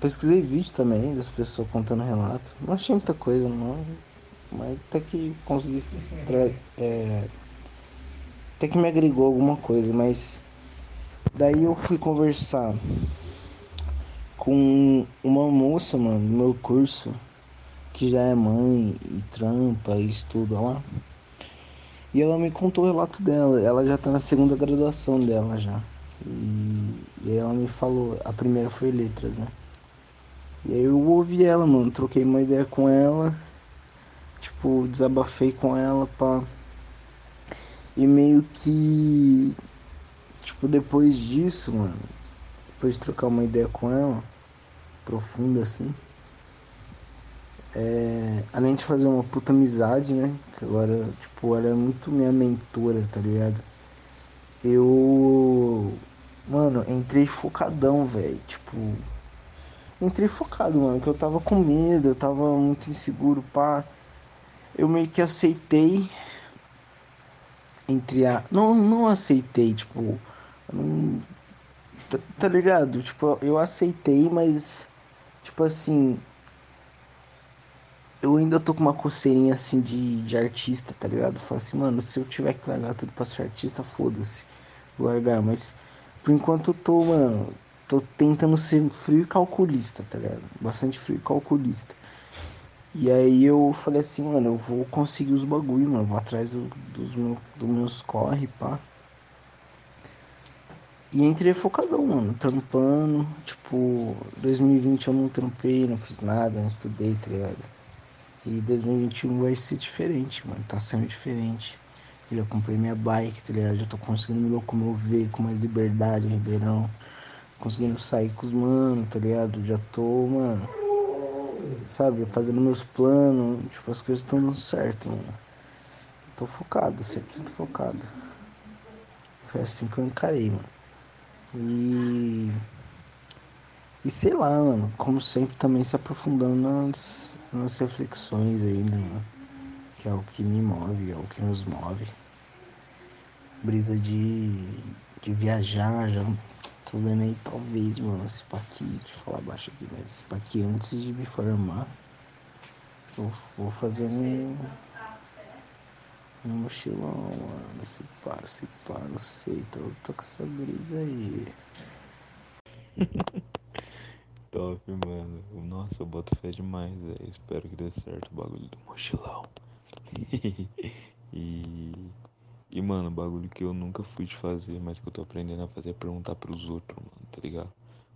Pesquisei vídeo também das pessoas contando relato. Não achei muita coisa, não. Mas até que consegui. É, até que me agregou alguma coisa, mas. Daí eu fui conversar com uma moça, mano, do meu curso, que já é mãe e trampa e estuda lá. E ela me contou o relato dela. Ela já tá na segunda graduação dela já. E, e ela me falou, a primeira foi letras, né? E aí eu ouvi ela, mano, troquei uma ideia com ela tipo, desabafei com ela, pá. E meio que. Tipo, depois disso, mano. Depois de trocar uma ideia com ela, profunda assim. É, além de fazer uma puta amizade, né? Que agora, tipo, ela é muito minha mentora, tá ligado? Eu. Mano, entrei focadão, velho. Tipo. Entrei focado, mano, que eu tava com medo, eu tava muito inseguro, pá eu meio que aceitei entre a não não aceitei tipo não, tá, tá, ligado tipo eu aceitei mas tipo assim eu ainda tô com uma coceirinha assim de, de artista tá ligado falo assim mano se eu tiver que largar tudo pra ser artista foda-se vou largar mas por enquanto eu tô mano tô tentando ser frio e calculista tá ligado bastante frio e calculista e aí eu falei assim, mano, eu vou conseguir os bagulho, mano. Vou atrás do, dos, meu, dos meus corre, pá. E entrei focadão, mano, trampando. Tipo, 2020 eu não trampei, não fiz nada, não estudei, tá ligado? E 2021 vai ser diferente, mano. Tá sendo diferente. Eu comprei minha bike, tá ligado? Já tô conseguindo me locomover com mais liberdade em Ribeirão. Conseguindo sair com os manos, tá ligado? Já tô, mano sabe, fazendo meus planos, tipo, as coisas estão dando certo, mano. Tô focado, sempre tô focado. Foi assim que eu encarei, mano. E. E sei lá, mano, como sempre também se aprofundando nas, nas reflexões aí, né, mano? Que é o que me move, é o que nos move. Brisa de, de viajar, já tô vendo aí talvez, mano, esse paqui, deixa eu falar baixo aqui, mas esse paqui antes de me formar, eu vou fazer um, um mochilão, mano, se pá, se pá, não sei, tô, tô com essa brisa aí. Top, mano. Nossa, eu boto fé demais, velho. Espero que dê certo o bagulho do mochilão. e. E, mano, bagulho que eu nunca fui de fazer, mas que eu tô aprendendo a fazer é perguntar pros outros, mano, tá ligado?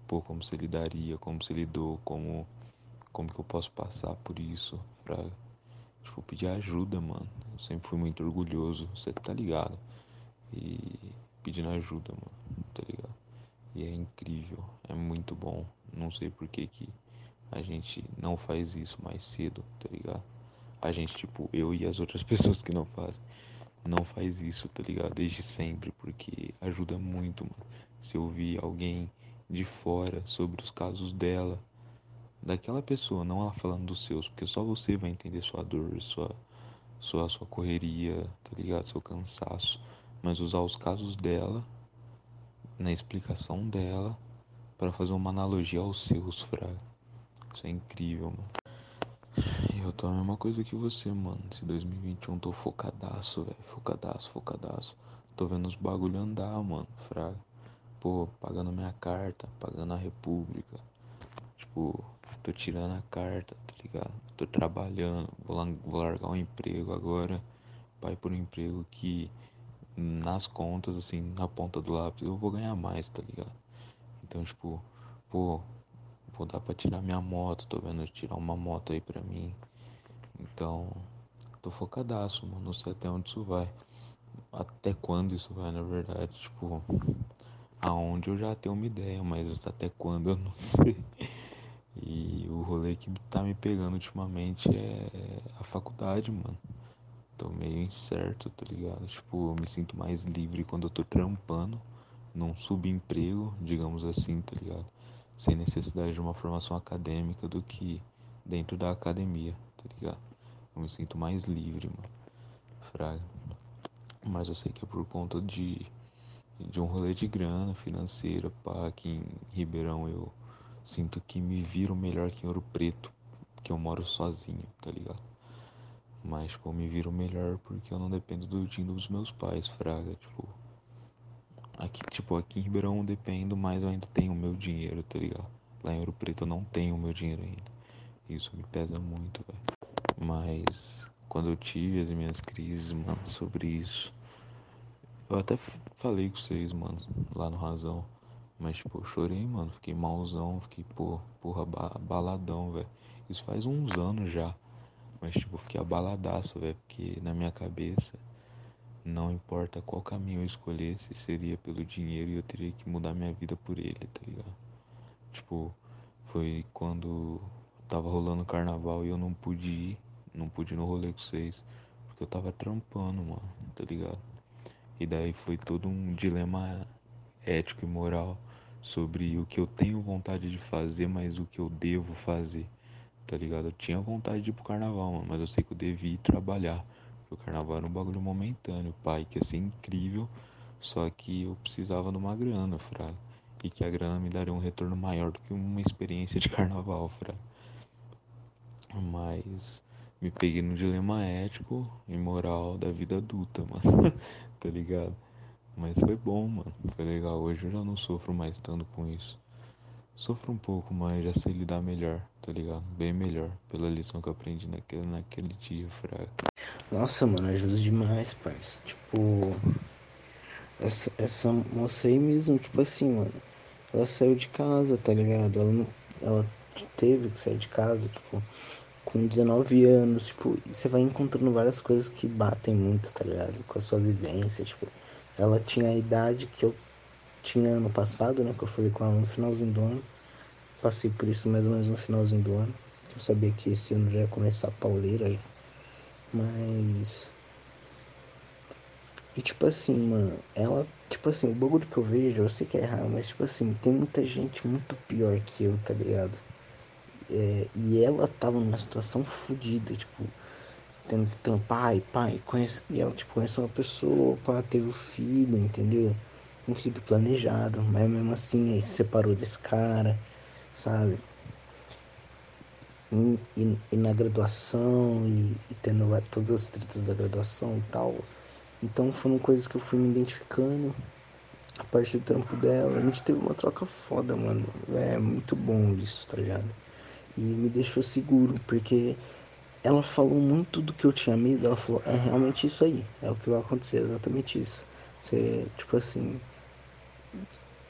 Pô, como se lidaria, como se lidou, como. Como que eu posso passar por isso pra. Tipo, pedir ajuda, mano. Eu sempre fui muito orgulhoso, você tá ligado? E pedindo ajuda, mano, tá ligado? E é incrível, é muito bom. Não sei por que, que a gente não faz isso mais cedo, tá ligado? A gente, tipo, eu e as outras pessoas que não fazem, não faz isso, tá ligado? Desde sempre, porque ajuda muito, mano. Se ouvir alguém de fora sobre os casos dela, daquela pessoa, não ela falando dos seus, porque só você vai entender sua dor, sua, sua, sua correria, tá ligado? Seu cansaço. Mas usar os casos dela na explicação dela para fazer uma analogia aos seus, fraga. Isso é incrível, mano. Eu tô a mesma coisa que você, mano. Esse 2021 tô focadaço, velho. Focadaço, focadaço. Tô vendo os bagulho andar, mano, fraga. Pô, pagando minha carta, pagando a república. Tipo, tô tirando a carta, tá ligado? Tô trabalhando, vou, vou largar um emprego agora. Vai por um emprego que nas contas, assim, na ponta do lápis, eu vou ganhar mais, tá ligado? Então, tipo, pô, vou dar pra tirar minha moto, tô vendo tirar uma moto aí pra mim. Então, tô focadaço, mano, não sei até onde isso vai. Até quando isso vai, na verdade, tipo, aonde eu já tenho uma ideia, mas até quando eu não sei. E o rolê que tá me pegando ultimamente é a faculdade, mano tô meio incerto, tá ligado? Tipo, eu me sinto mais livre quando eu tô trampando num subemprego, digamos assim, tá ligado? Sem necessidade de uma formação acadêmica do que dentro da academia, tá ligado? Eu me sinto mais livre, mano. Fraga. Mas eu sei que é por conta de, de um rolê de grana financeira, pá, aqui em Ribeirão eu sinto que me viro melhor que em Ouro Preto, que eu moro sozinho, tá ligado? Mas, tipo, eu me viro melhor porque eu não dependo do dinheiro dos meus pais, fraga. Tipo, aqui, tipo, aqui em Ribeirão eu dependo, mas eu ainda tenho o meu dinheiro, tá ligado? Lá em Ouro Preto eu não tenho o meu dinheiro ainda. Isso me pesa muito, velho. Mas, quando eu tive as minhas crises, mano, sobre isso, eu até falei com vocês, mano, lá no Razão. Mas, tipo, chorei, mano. Fiquei malzão, fiquei, pô, porra, baladão, velho. Isso faz uns anos já. Mas, tipo, fiquei abaladaço, velho, porque na minha cabeça, não importa qual caminho eu escolhesse, seria pelo dinheiro e eu teria que mudar minha vida por ele, tá ligado? Tipo, foi quando tava rolando carnaval e eu não pude ir, não pude ir no rolê com vocês, porque eu tava trampando, mano, tá ligado? E daí foi todo um dilema ético e moral sobre o que eu tenho vontade de fazer, mas o que eu devo fazer tá ligado? Eu tinha vontade de ir pro carnaval, mano, mas eu sei que eu devia ir trabalhar. Porque o carnaval era um bagulho momentâneo, pai, que ia ser incrível, só que eu precisava de uma grana, fraga. E que a grana me daria um retorno maior do que uma experiência de carnaval, fraga. Mas me peguei no dilema ético e moral da vida adulta, mano, tá ligado? Mas foi bom, mano, foi legal. Hoje eu já não sofro mais tanto com isso. Sofro um pouco, mas já sei lidar melhor, tá ligado? Bem melhor, pela lição que eu aprendi naquele, naquele dia, fraco. Nossa, mano, ajuda demais, parça. Tipo, essa, essa moça aí mesmo, tipo assim, mano, ela saiu de casa, tá ligado? Ela, ela teve que sair de casa, tipo, com 19 anos, tipo, você vai encontrando várias coisas que batem muito, tá ligado? Com a sua vivência, tipo, ela tinha a idade que eu tinha ano passado, né? Que eu falei com ela no finalzinho do ano. Passei por isso mais ou menos no finalzinho do ano. Eu sabia que esse ano já ia começar a pauleira, mas E tipo assim, mano, ela, tipo assim, o bagulho que eu vejo, eu sei que é errado, mas tipo assim, tem muita gente muito pior que eu, tá ligado? É, e ela tava numa situação fodida, tipo, tendo que trampar e pai, conhece, e ela tipo, conhece uma pessoa, pá, teve um filho, entendeu? Um filho planejado, mas mesmo assim aí se separou desse cara, sabe? E, e, e na graduação e, e tendo todas as tretas da graduação e tal. Então foram coisas que eu fui me identificando a partir do trampo dela. A gente teve uma troca foda, mano. É muito bom isso, tá ligado? E me deixou seguro, porque ela falou muito do que eu tinha medo. Ela falou: é realmente isso aí, é o que vai acontecer, é exatamente isso. Você, tipo assim,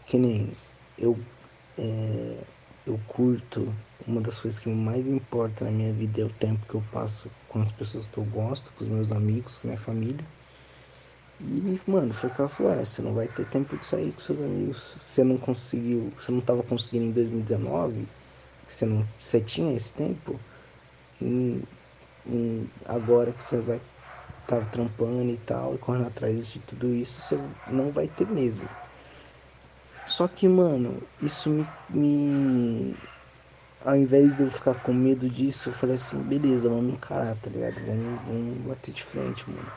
que nem eu, é, eu curto. Uma das coisas que mais importa na minha vida é o tempo que eu passo com as pessoas que eu gosto, com os meus amigos, com a minha família. E, mano, foi o que ela falou, é, você não vai ter tempo de sair com seus amigos. Você não conseguiu, você não tava conseguindo em 2019, você não. Você tinha esse tempo. Em, em, agora que você vai estar tá trampando e tal, e correndo atrás de tudo isso, você não vai ter mesmo. Só que, mano, isso me, me. Ao invés de eu ficar com medo disso, eu falei assim, beleza, vamos encarar, tá ligado? Vamos, vamos bater de frente, mano.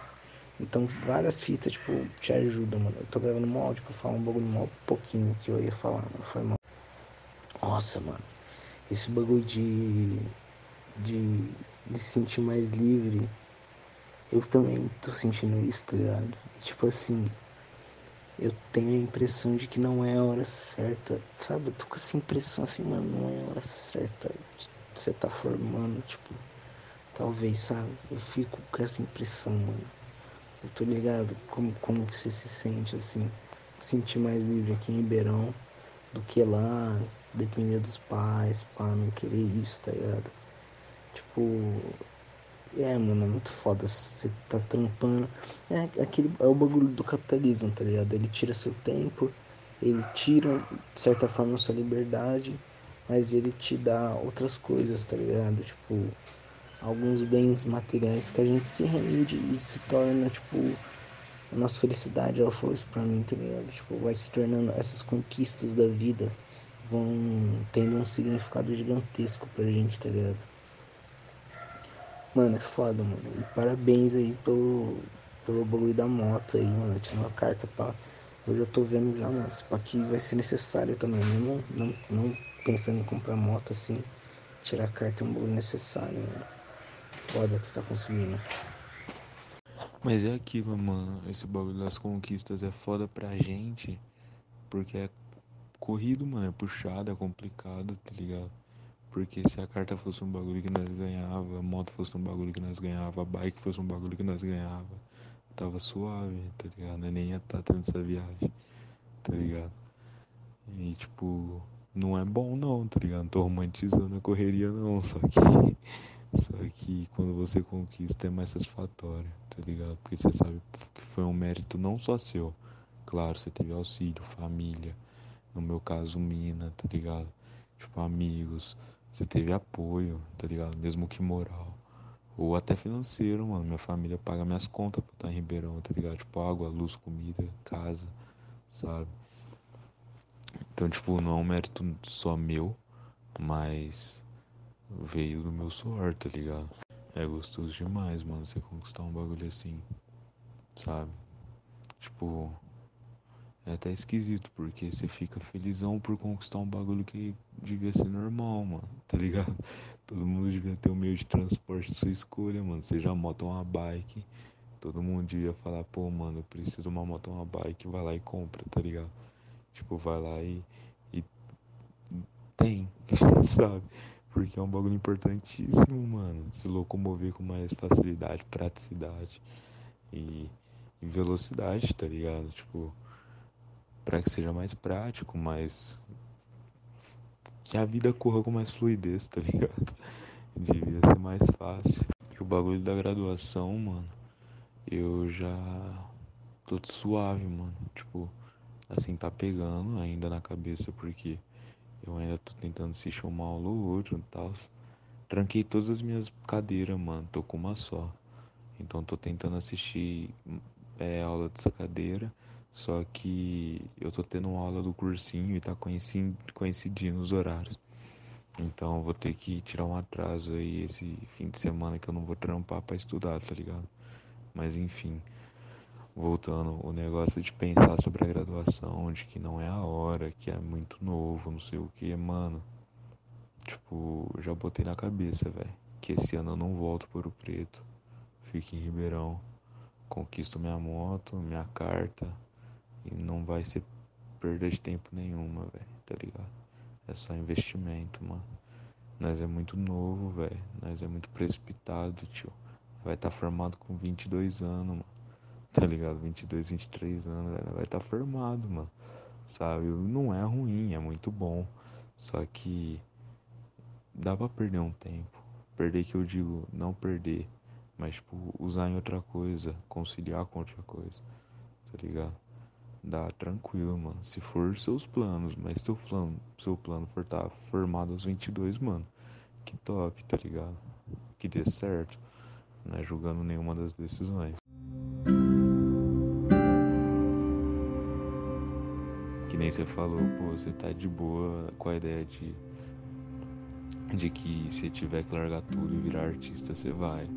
Então várias fitas, tipo, te ajudam, mano. Eu tô gravando áudio pra falar um bagulho mal pouquinho que eu ia falar, mano. Foi mal. Nossa, mano. Esse bagulho de. de. de sentir mais livre. Eu também tô sentindo isso, tá ligado? Tipo assim. Eu tenho a impressão de que não é a hora certa. Sabe? Eu tô com essa impressão assim, mano. Não é a hora certa de você tá formando, tipo. Talvez, sabe? Eu fico com essa impressão, mano. Eu tô ligado como, como que você se sente assim, sentir mais livre aqui em Ribeirão do que lá, depender dos pais, pra não querer isso, tá ligado? Tipo, é, mano, é muito foda. Você tá trampando. É, aquele, é o bagulho do capitalismo, tá ligado? Ele tira seu tempo, ele tira, de certa forma, sua liberdade, mas ele te dá outras coisas, tá ligado? Tipo, alguns bens materiais que a gente se rende e se torna, tipo, a nossa felicidade, ela falou isso pra mim, tá ligado? Tipo, vai se tornando, essas conquistas da vida vão tendo um significado gigantesco pra gente, tá ligado? Mano, é foda, mano. E parabéns aí pelo, pelo bagulho da moto aí, mano. Tinha uma carta pra. Eu tô vendo já, mano. Isso aqui vai ser necessário também. Mesmo não, não pensando em comprar moto assim. Tirar carta é um bagulho necessário, mano foda que você tá conseguindo. Mas é aquilo, mano. Esse bagulho das conquistas é foda pra gente. Porque é corrido, mano. É puxado, é complicado, tá ligado? Porque se a carta fosse um bagulho que nós ganhava, a moto fosse um bagulho que nós ganhava, a bike fosse um bagulho que nós ganhava, tava suave, tá ligado? Eu nem ia estar tá tendo essa viagem, tá ligado? E tipo, não é bom não, tá ligado? Não tô romantizando a correria não, só que só que quando você conquista é mais satisfatório, tá ligado? Porque você sabe que foi um mérito não só seu. Claro, você teve auxílio, família, no meu caso, mina, tá ligado? Tipo, amigos, você teve apoio, tá ligado? Mesmo que moral. Ou até financeiro, mano. Minha família paga minhas contas pra estar em Ribeirão, tá ligado? Tipo, água, luz, comida, casa, sabe? Então, tipo, não é um mérito só meu, mas veio do meu suor, tá ligado? É gostoso demais, mano, você conquistar um bagulho assim, sabe? Tipo, é até esquisito, porque você fica felizão por conquistar um bagulho que devia ser normal, mano, tá ligado? Todo mundo devia ter um meio de transporte de sua escolha, mano. Seja moto ou uma bike. Todo mundo devia falar, pô, mano, eu preciso de uma moto ou uma bike, vai lá e compra, tá ligado? Tipo, vai lá e, e tem, sabe? Porque é um bagulho importantíssimo, mano. Se locomover com mais facilidade, praticidade e, e velocidade, tá ligado? Tipo, para que seja mais prático, mais. Que a vida corra com mais fluidez, tá ligado? Devia ser mais fácil. E o bagulho da graduação, mano, eu já tô suave, mano. Tipo, assim, tá pegando ainda na cabeça, porque eu ainda tô tentando assistir uma aula ou outra e tal. Tranquei todas as minhas cadeiras, mano. Tô com uma só. Então tô tentando assistir é, aula dessa cadeira, só que eu tô tendo uma aula do cursinho e tá coincidindo os horários. Então vou ter que tirar um atraso aí esse fim de semana que eu não vou trampar para estudar, tá ligado? Mas enfim, voltando o negócio de pensar sobre a graduação, de que não é a hora, que é muito novo, não sei o que, mano. Tipo, já botei na cabeça, velho, que esse ano eu não volto para o Preto. Fico em Ribeirão, conquisto minha moto, minha carta e não vai ser perda de tempo nenhuma, velho, tá ligado? É só investimento, mano. Nós é muito novo, velho. Nós é muito precipitado, tio. Vai estar tá formado com 22 anos, mano. Tá ligado? 22, 23 anos, velho. Vai estar tá formado, mano. Sabe? Não é ruim, é muito bom. Só que dá pra perder um tempo. Perder que eu digo, não perder. Mas, tipo, usar em outra coisa. Conciliar com outra coisa. Tá ligado? Dá tranquilo, mano. Se for seus planos, mas seu plano, seu plano for estar tá formado aos 22, mano, que top, tá ligado? Que dê certo. Não é julgando nenhuma das decisões. Que nem você falou, pô, você tá de boa com a ideia de de que se tiver que largar tudo e virar artista, você vai.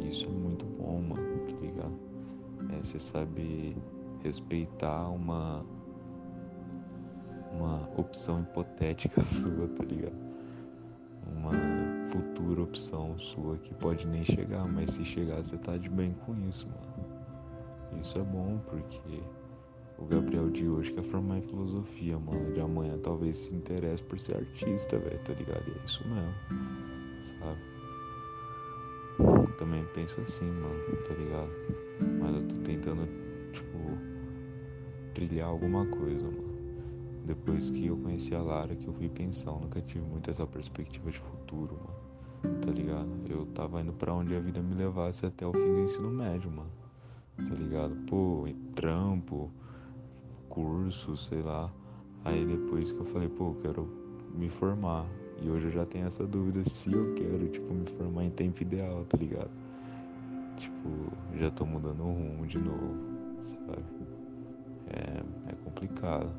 Isso é muito bom, mano, tá ligado? É você saber respeitar uma uma opção hipotética sua, tá ligado? Uma futura opção sua que pode nem chegar, mas se chegar você tá de bem com isso, mano. Isso é bom porque o Gabriel de hoje quer formar em filosofia, mano. De amanhã talvez se interesse por ser artista, velho, tá ligado? E é isso mesmo, sabe? Também penso assim, mano, tá ligado? Mas eu tô tentando, tipo, trilhar alguma coisa, mano. Depois que eu conheci a Lara, que eu fui pensar, eu nunca tive muito essa perspectiva de futuro, mano. Tá ligado? Eu tava indo para onde a vida me levasse até o fim do ensino médio, mano. Tá ligado? Pô, trampo, curso, sei lá. Aí depois que eu falei, pô, eu quero me formar. E hoje eu já tenho essa dúvida se eu quero, tipo, me formar em tempo ideal, tá ligado? Tipo, já tô mudando o rumo de novo, sabe? É, é, complicado.